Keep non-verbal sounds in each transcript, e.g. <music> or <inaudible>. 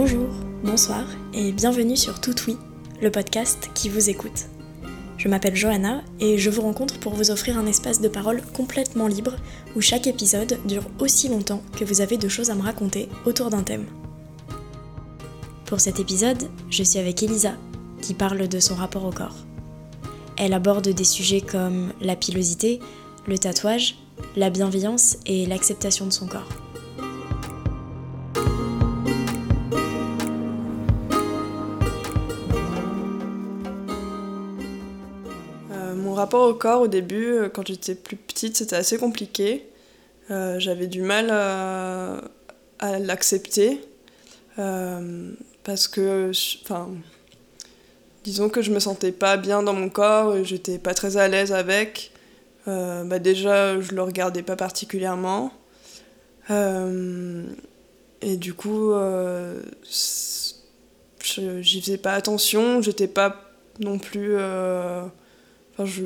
Bonjour, bonsoir et bienvenue sur Tout Oui, le podcast qui vous écoute. Je m'appelle Johanna et je vous rencontre pour vous offrir un espace de parole complètement libre où chaque épisode dure aussi longtemps que vous avez de choses à me raconter autour d'un thème. Pour cet épisode, je suis avec Elisa qui parle de son rapport au corps. Elle aborde des sujets comme la pilosité, le tatouage, la bienveillance et l'acceptation de son corps. Rapport au corps, au début, euh, quand j'étais plus petite, c'était assez compliqué. Euh, j'avais du mal à, l'accepter. Euh, parce que, enfin, disons que je me sentais pas bien dans mon corps, j'étais pas très à l'aise avec. bah déjà, je le regardais pas particulièrement. et du coup, j'y faisais pas attention, j'étais pas non plus je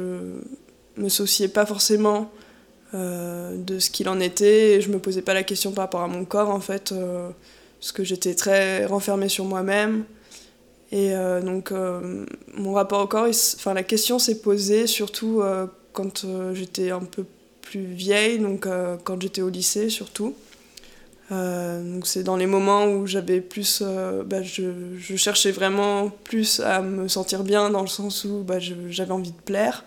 me souciais pas forcément euh, de ce qu'il en était et je me posais pas la question par rapport à mon corps en fait, euh, parce que j'étais très renfermée sur moi-même. Et euh, donc mon rapport au corps, enfin la question s'est posée surtout quand j'étais un peu plus vieille, donc quand j'étais au lycée surtout. Donc c'est dans les moments où j'avais plus, bah, je, je, cherchais vraiment plus à me sentir bien dans le sens où bah, j'avais envie de plaire.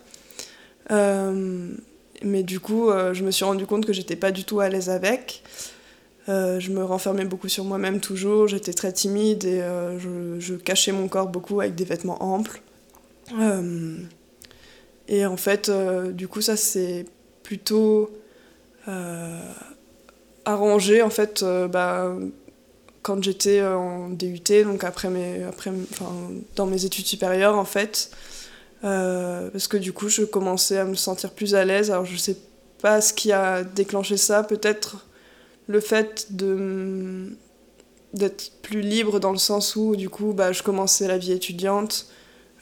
Euh, mais du coup, euh, je me suis rendu compte que j'étais pas du tout à l'aise avec. Euh, je me renfermais beaucoup sur moi-même toujours, j'étais très timide et je, cachais mon corps beaucoup avec des vêtements amples. et en fait, du coup, ça c'est plutôt arrangé en fait bah, quand j'étais en DUT, donc après mes, après, dans mes études supérieures en fait. Euh, parce que du coup, je commençais à me sentir plus à l'aise. Alors, je sais pas ce qui a déclenché ça. Peut-être le fait de d'être plus libre dans le sens où, du coup, bah, je commençais la vie étudiante.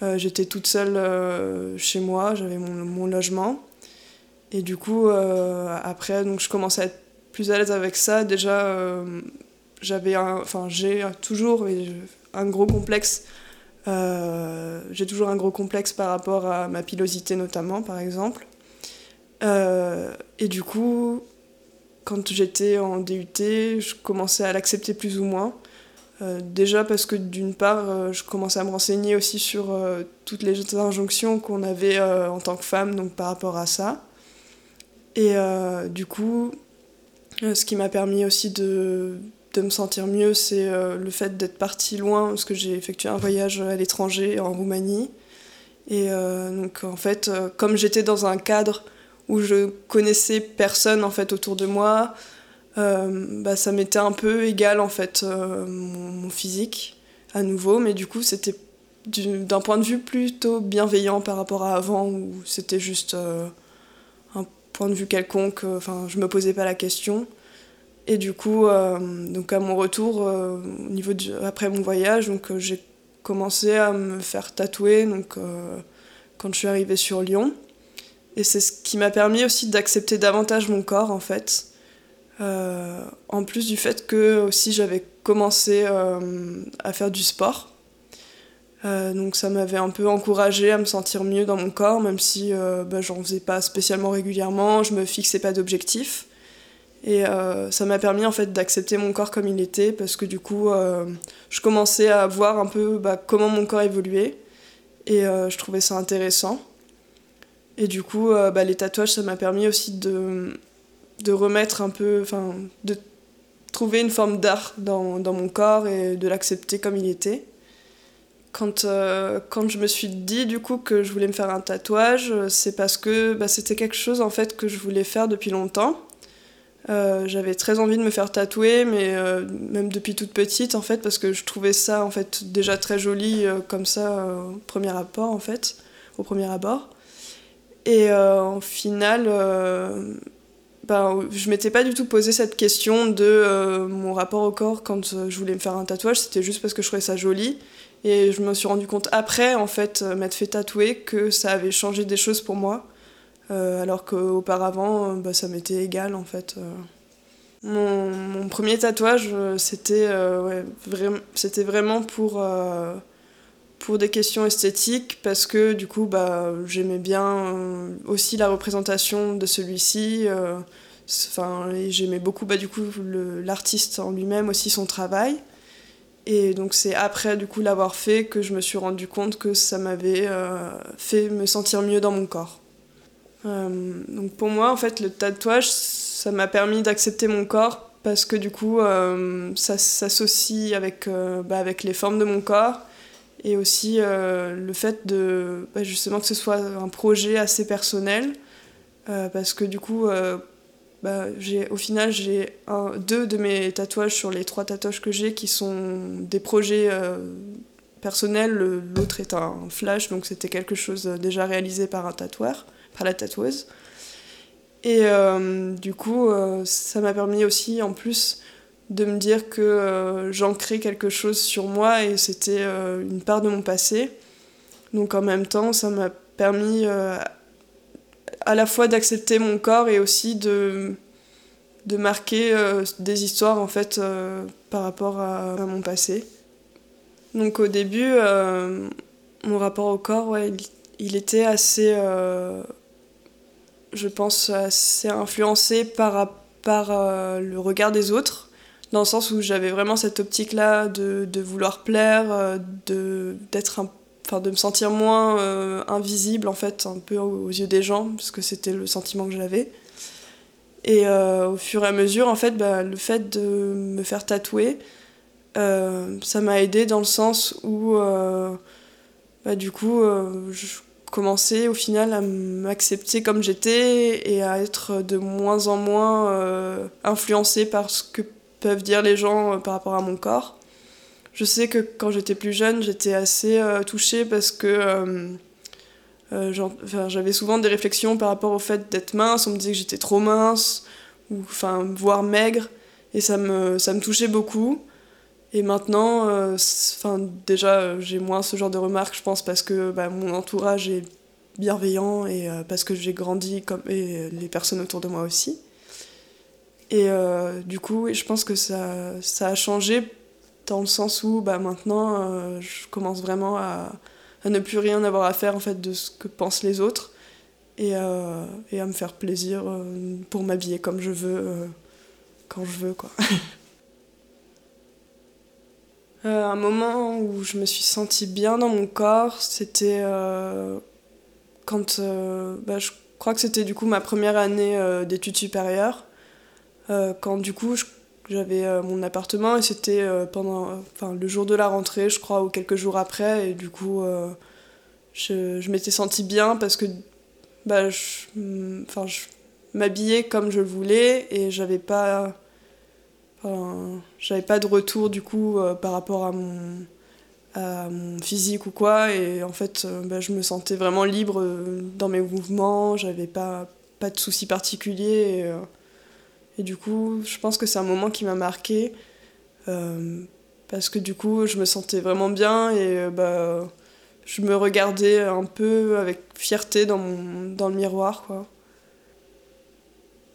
Euh, j'étais toute seule euh, chez moi, j'avais mon, mon, logement. Et du coup, après, donc, je commençais à être plus à l'aise avec ça. Déjà, j'avais enfin, j'ai toujours un gros complexe euh, j'ai toujours un gros complexe par rapport à ma pilosité notamment, par exemple. Euh, et du coup, quand j'étais en DUT, je commençais à l'accepter plus ou moins. Euh, déjà parce que d'une part, je commençais à me renseigner aussi sur toutes les injonctions qu'on avait en tant que femme, donc par rapport à ça. Et du coup, ce qui m'a permis aussi de, de me sentir mieux, c'est euh, le fait d'être partie loin, parce que j'ai effectué un voyage à l'étranger, en Roumanie. Et euh, donc, en fait, euh, comme j'étais dans un cadre où je connaissais personne en fait autour de moi, bah, ça m'était un peu égal en fait mon, physique à nouveau, mais du coup c'était d'un point de vue plutôt bienveillant par rapport à avant où c'était juste point de vue quelconque, enfin je me posais pas la question. Et du coup, euh, donc à mon retour, euh, au niveau après mon voyage, donc euh, j'ai commencé à me faire tatouer donc, quand je suis arrivée sur Lyon. Et c'est ce qui m'a permis aussi d'accepter davantage mon corps en fait. en plus du fait que aussi j'avais commencé à faire du sport. Donc ça m'avait un peu encouragée à me sentir mieux dans mon corps, même si bah, j'en faisais pas spécialement régulièrement, je me fixais pas d'objectifs. Et euh, ça m'a permis en fait d'accepter mon corps comme il était parce que du coup euh, je commençais à voir un peu bah, comment mon corps évoluait et euh, je trouvais ça intéressant. Et du coup bah, les tatouages ça m'a permis aussi de, de remettre un peu, enfin de trouver une forme d'art dans, dans, mon corps et de l'accepter comme il était. Quand, quand je me suis dit du coup que je voulais me faire un tatouage, c'est parce que bah, c'était quelque chose en fait que je voulais faire depuis longtemps euh, j'avais très envie de me faire tatouer, mais euh, même depuis toute petite en fait, parce que je trouvais ça en fait déjà très joli euh, comme ça au premier abord en fait, au premier abord. Et en final, ben, je m'étais pas du tout posé cette question de mon rapport au corps quand je voulais me faire un tatouage, c'était juste parce que je trouvais ça joli. Et je me suis rendu compte après, en fait, m'être fait tatouer, que ça avait changé des choses pour moi. Euh, alors qu'auparavant, euh, bah, ça m'était égal en fait. Euh. Mon, premier tatouage, c'était vraiment pour, pour des questions esthétiques, parce que du coup, bah, j'aimais bien aussi la représentation de celui-ci. Enfin, j'aimais beaucoup bah, du coup l'artiste en lui-même aussi son travail. Et donc c'est après du coup l'avoir fait que je me suis rendu compte que ça m'avait euh, fait me sentir mieux dans mon corps. Euh, donc pour moi en fait le tatouage ça m'a permis d'accepter mon corps parce que du coup euh, ça s'associe avec, bah, avec les formes de mon corps et aussi le fait de bah, justement que ce soit un projet assez personnel parce que du coup bah, au final, j'ai deux de mes tatouages sur les trois tatouages que j'ai qui sont des projets euh, personnels. L'autre est un flash, donc c'était quelque chose déjà réalisé par un tatoueur, par la tatoueuse. Et euh, du coup, euh, ça m'a permis aussi, en plus, de me dire que j'ancrais quelque chose sur moi et c'était une part de mon passé. Donc en même temps, ça m'a permis à la fois d'accepter mon corps et aussi de, de marquer euh, des histoires en fait euh, par rapport à, mon passé. Donc au début, euh, mon rapport au corps, ouais, il, était assez, je pense, assez influencé par, par le regard des autres, dans le sens où j'avais vraiment cette optique-là de, de, vouloir plaire, d'être un enfin de me sentir moins euh, invisible en fait un peu aux, yeux des gens parce que c'était le sentiment que j'avais. Et euh, au fur et à mesure en fait bah, le fait de me faire tatouer euh, ça m'a aidé dans le sens où bah, du coup je commençais au final à m'accepter comme j'étais et à être de moins en moins influencée par ce que peuvent dire les gens par rapport à mon corps je sais que quand j'étais plus jeune, j'étais assez euh, touchée parce que euh, euh, j'avais souvent des réflexions par rapport au fait d'être mince. On me disait que j'étais trop mince, ou enfin, voire maigre. Et ça me, ça me touchait beaucoup. Et maintenant, enfin déjà, j'ai moins ce genre de remarques, je pense, parce que bah, mon entourage est bienveillant et parce que j'ai grandi comme et les personnes autour de moi aussi. Et du coup, je pense que ça, ça a changé dans le sens où bah, maintenant euh, je commence vraiment à, à, ne plus rien avoir à faire en fait de ce que pensent les autres et, euh, et à me faire plaisir euh, pour m'habiller comme je veux quand je veux quoi. <laughs> un moment où je me suis sentie bien dans mon corps, c'était quand bah, je crois que c'était du coup ma première année d'études supérieures quand du coup je j'avais euh, mon appartement et c'était euh, pendant le jour de la rentrée je crois ou quelques jours après. Et du coup euh, je, m'étais sentie bien parce que bah je, enfin je m'habillais comme je le voulais et j'avais pas pas de retour du coup par rapport à mon physique ou quoi. Et en fait bah, je me sentais vraiment libre dans mes mouvements. J'avais pas pas de soucis particuliers et du coup, je pense que c'est un moment qui m'a marqué euh, parce que du coup, je me sentais vraiment bien et euh, bah, je me regardais un peu avec fierté dans, mon, dans le miroir. Quoi.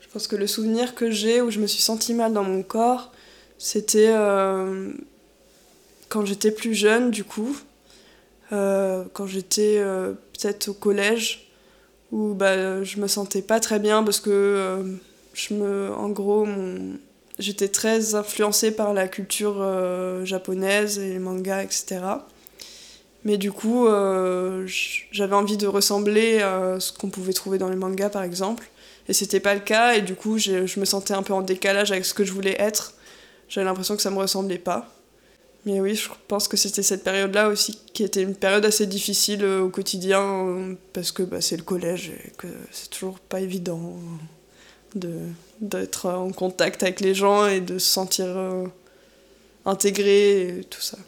Je pense que le souvenir que j'ai où je me suis sentie mal dans mon corps, c'était euh, quand j'étais plus jeune, du coup, quand j'étais peut-être au collège, où bah, je me sentais pas très bien parce que je me, en gros, j'étais très influencée par la culture euh, japonaise et les mangas, etc. Mais du coup, euh, j'avais envie de ressembler à ce qu'on pouvait trouver dans les mangas, par exemple. Et c'était pas le cas, et du coup, je me sentais un peu en décalage avec ce que je voulais être. J'avais l'impression que ça me ressemblait pas. Mais oui, je pense que c'était cette période-là aussi qui était une période assez difficile euh, au quotidien, parce que bah, c'est le collège et que c'est toujours pas évident d'être en contact avec les gens et de se sentir euh, intégré et tout ça.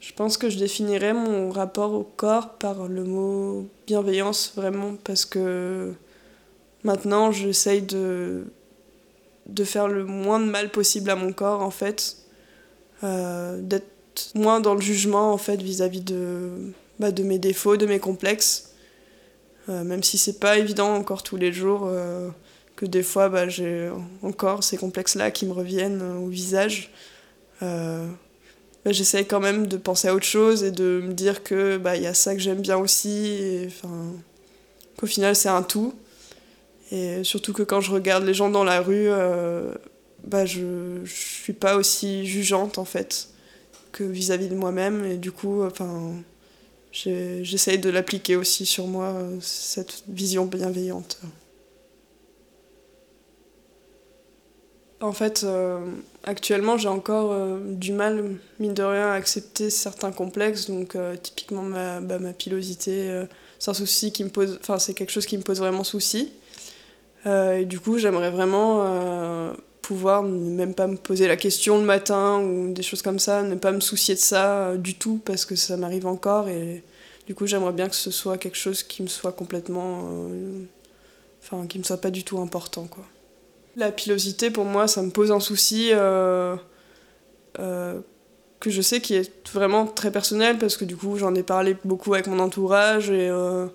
Je pense que je définirais mon rapport au corps par le mot bienveillance vraiment parce que maintenant j'essaye de, de faire le moins de mal possible à mon corps en fait, euh, d'être moins dans le jugement en fait vis-à-vis de, bah, de mes défauts, de mes complexes même si c'est pas évident encore tous les jours, euh, que des fois bah, j'ai encore ces complexes-là qui me reviennent au visage. Euh, bah, j'essaye quand même de penser à autre chose et de me dire que bah, y a ça que j'aime bien aussi, qu'au final c'est un tout. Et surtout que quand je regarde les gens dans la rue, euh, bah, je ne suis pas aussi jugeante en fait que vis-à-vis de moi-même. Et du coup, enfin, j'essaye de l'appliquer aussi sur moi, cette vision bienveillante. En fait, euh, actuellement, j'ai encore euh, du mal, mine de rien, à accepter certains complexes. Donc, euh, typiquement, ma, bah, ma pilosité, c'est souci qui me pose. Enfin, c'est quelque chose qui me pose vraiment souci. et du coup, j'aimerais vraiment pouvoir même pas me poser la question le matin ou des choses comme ça, ne pas me soucier de ça du tout parce que ça m'arrive encore. Et du coup, j'aimerais bien que ce soit quelque chose qui me soit complètement. Enfin, qui me soit pas du tout important, quoi. La pilosité, pour moi, ça me pose un souci euh, euh, que je sais qui est vraiment très personnel parce que du coup, j'en ai parlé beaucoup avec mon entourage et euh,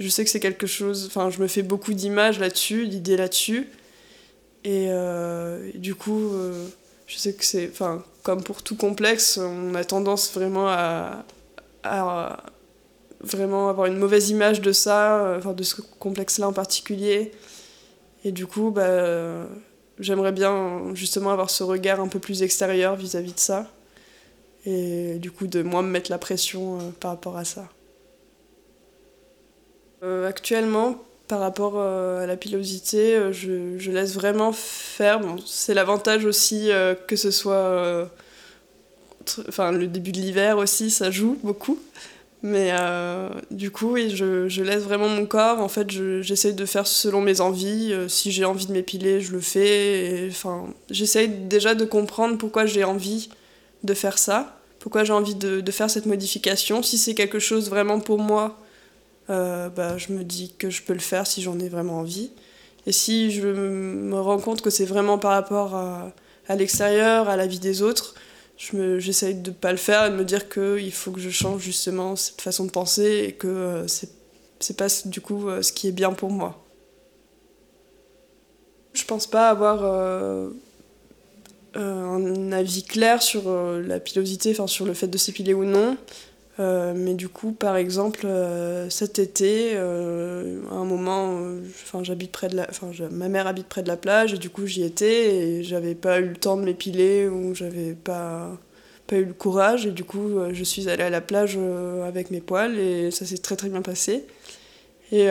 je sais que c'est quelque chose. Enfin, je me fais beaucoup d'images là-dessus, d'idées là-dessus. Et, du coup, je sais que c'est. Enfin, comme pour tout complexe, on a tendance vraiment à, à vraiment avoir une mauvaise image de ça, enfin, de ce complexe-là en particulier. Et du coup, bah, j'aimerais bien justement avoir ce regard un peu plus extérieur vis-à-vis de ça. Et du coup, de moins me mettre la pression euh, par rapport à ça. Euh, actuellement, par rapport euh, à la pilosité, je, je, laisse vraiment faire. Bon, c'est l'avantage aussi que ce soit. Enfin, le début de l'hiver aussi, ça joue beaucoup. Mais euh, du coup, oui, je, je, laisse vraiment mon corps. En fait, j'essaye de faire selon mes envies. Euh, si j'ai envie de m'épiler, je le fais. J'essaye déjà de comprendre pourquoi j'ai envie de faire ça, pourquoi j'ai envie de, de, faire cette modification. Si c'est quelque chose vraiment pour moi, euh, bah, je me dis que je peux le faire si j'en ai vraiment envie. Et si je me rends compte que c'est vraiment par rapport à, l'extérieur, à la vie des autres, j'essaye de ne pas le faire et de me dire qu'il faut que je change justement cette façon de penser et que euh, c'est c'est pas du coup euh, ce qui est bien pour moi. Je pense pas avoir euh, un avis clair sur la pilosité, enfin sur le fait de s'épiler ou non. Euh, mais du coup, par exemple, euh, cet été, euh, à un moment, enfin, près de la, enfin, ma mère habite près de la plage et du coup j'y étais et j'avais pas eu le temps de m'épiler ou j'avais pas, pas eu le courage et du coup je suis allée à la plage avec mes poils et ça s'est très très bien passé. Et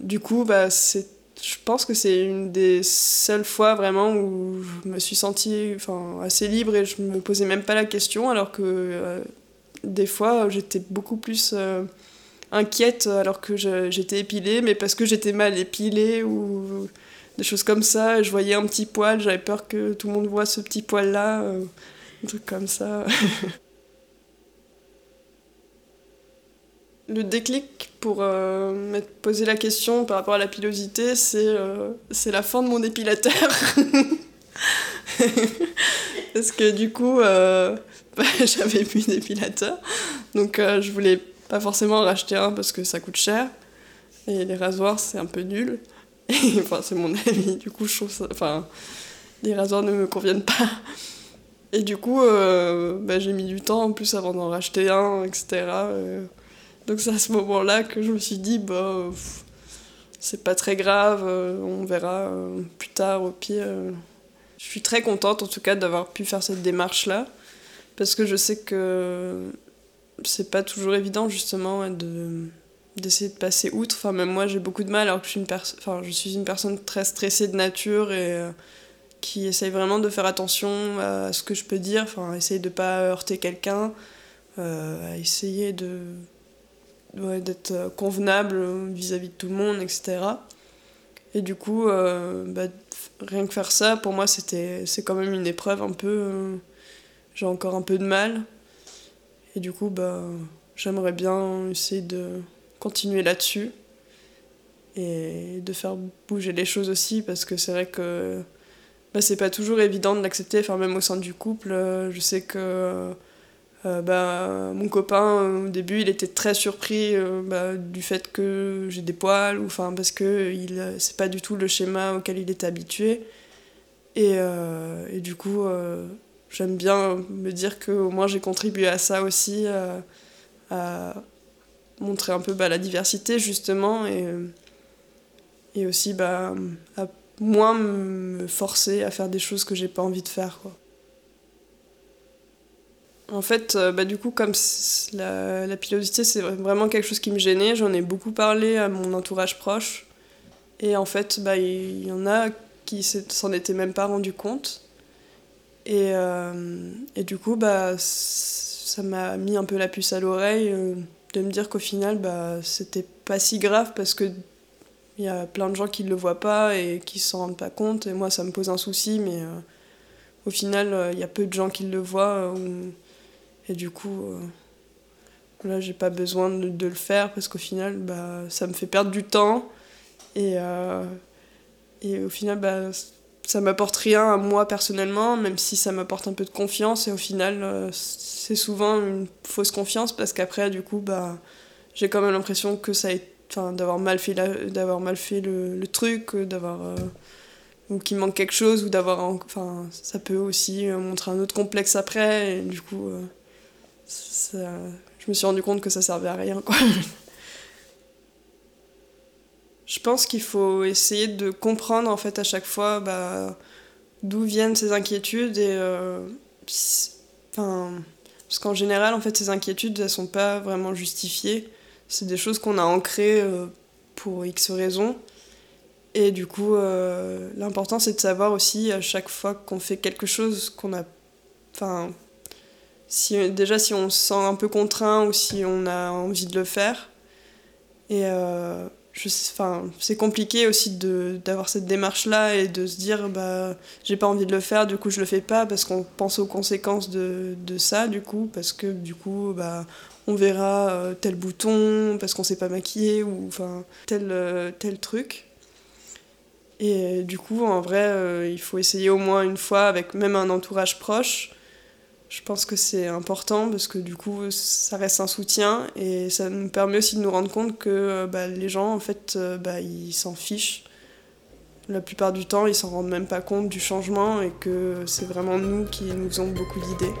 du coup, bah, je pense que c'est une des seules fois vraiment où je me suis sentie assez libre et je me posais même pas la question alors que des fois, j'étais beaucoup plus euh, inquiète alors que j'étais épilée, mais parce que j'étais mal épilée ou des choses comme ça. Je voyais un petit poil, j'avais peur que tout le monde voit ce petit poil-là, euh, un truc comme ça. <laughs> le déclic pour euh, me poser la question par rapport à la pilosité, c'est c'est la fin de mon épilateur. <laughs> Parce que du coup, <laughs> j'avais plus d'épilateur. Donc euh, je voulais pas forcément en racheter un parce que ça coûte cher. Et les rasoirs, c'est un peu nul. <laughs> Et, enfin, c'est mon avis. Du coup, je trouve ça. Enfin, les rasoirs ne me conviennent pas. Et du coup, euh, bah, j'ai mis du temps en plus avant d'en racheter un, etc. Euh. donc c'est à ce moment-là que je me suis dit, bah, c'est pas très grave, on verra plus tard au pire. Je suis très contente en tout cas d'avoir pu faire cette démarche-là parce que je sais que c'est pas toujours évident justement de d'essayer de passer outre. Enfin, même moi, j'ai beaucoup de mal alors que je suis une, enfin, je suis une personne très stressée de nature et euh, qui essaye vraiment de faire attention à ce que je peux dire, enfin, essayer de pas heurter quelqu'un, euh, essayer de d'être convenable vis-à-vis de tout le monde, etc. Et du coup, euh, bah, rien que faire ça, pour moi, c'était c'est quand même une épreuve un peu j'ai encore un peu de mal. Et du coup, bah, j'aimerais bien essayer de continuer là-dessus et de faire bouger les choses aussi parce que c'est vrai que bah, c'est pas toujours évident de l'accepter, enfin, même au sein du couple. Euh, je sais que bah, mon copain, au début, il était très surpris bah, du fait que j'ai des poils, ou, parce que c'est pas du tout le schéma auquel il est habitué. Et, et du coup, j'aime bien me dire qu'au moins j'ai contribué à ça aussi, à montrer un peu bah, la diversité justement, et, et aussi bah, à moins me forcer à faire des choses que j'ai pas envie de faire. Quoi. En fait, euh, bah, du coup, comme la, pilosité, c'est vraiment quelque chose qui me gênait, j'en ai beaucoup parlé à mon entourage proche. Et en fait, bah, il y en a qui s'en étaient même pas rendu compte. Et, euh, et du coup, bah, ça m'a mis un peu la puce à l'oreille euh, de me dire qu'au final, bah, c'était pas si grave parce que il y a plein de gens qui ne le voient pas et qui s'en rendent pas compte. Et moi, ça me pose un souci, mais euh, au final, il y a peu de gens qui le voient. Et du coup, là, j'ai pas besoin de, de, le faire parce qu'au final, bah, ça me fait perdre du temps. Et, et au final, bah, ça m'apporte rien à moi personnellement, même si ça m'apporte un peu de confiance. Et au final, c'est souvent une fausse confiance parce qu'après, du coup, bah, j'ai quand même l'impression que ça d'avoir mal fait d'avoir mal fait le, truc d'avoir euh, ou qu'il manque quelque chose ou d'avoir enfin ça peut aussi euh, montrer un autre complexe après et du coup euh, ça, je me suis rendu compte que ça servait à rien quoi <laughs> je pense qu'il faut essayer de comprendre en fait à chaque fois bah, d'où viennent ces inquiétudes et enfin parce qu'en général en fait ces inquiétudes elles sont pas vraiment justifiées c'est des choses qu'on a ancrées euh, pour X raisons. Et du coup, euh, l'important c'est de savoir aussi à chaque fois qu'on fait quelque chose qu'on a. Enfin, si, déjà si on se sent un peu contraint ou si on a envie de le faire. Et euh, c'est compliqué aussi d'avoir cette démarche-là et de se dire bah, j'ai pas envie de le faire, du coup je le fais pas parce qu'on pense aux conséquences de, de, ça, du coup, parce que du coup, bah, on verra euh, tel bouton parce qu'on s'est pas maquillé ou enfin tel, euh, tel truc. Et du coup, en vrai, euh, il faut essayer au moins une fois avec même un entourage proche. Je pense que c'est important parce que du coup, ça reste un soutien et ça nous permet aussi de nous rendre compte que bah, les gens, en fait, bah, ils s'en fichent. La plupart du temps, ils s'en rendent même pas compte du changement et que c'est vraiment nous qui nous faisons beaucoup d'idées.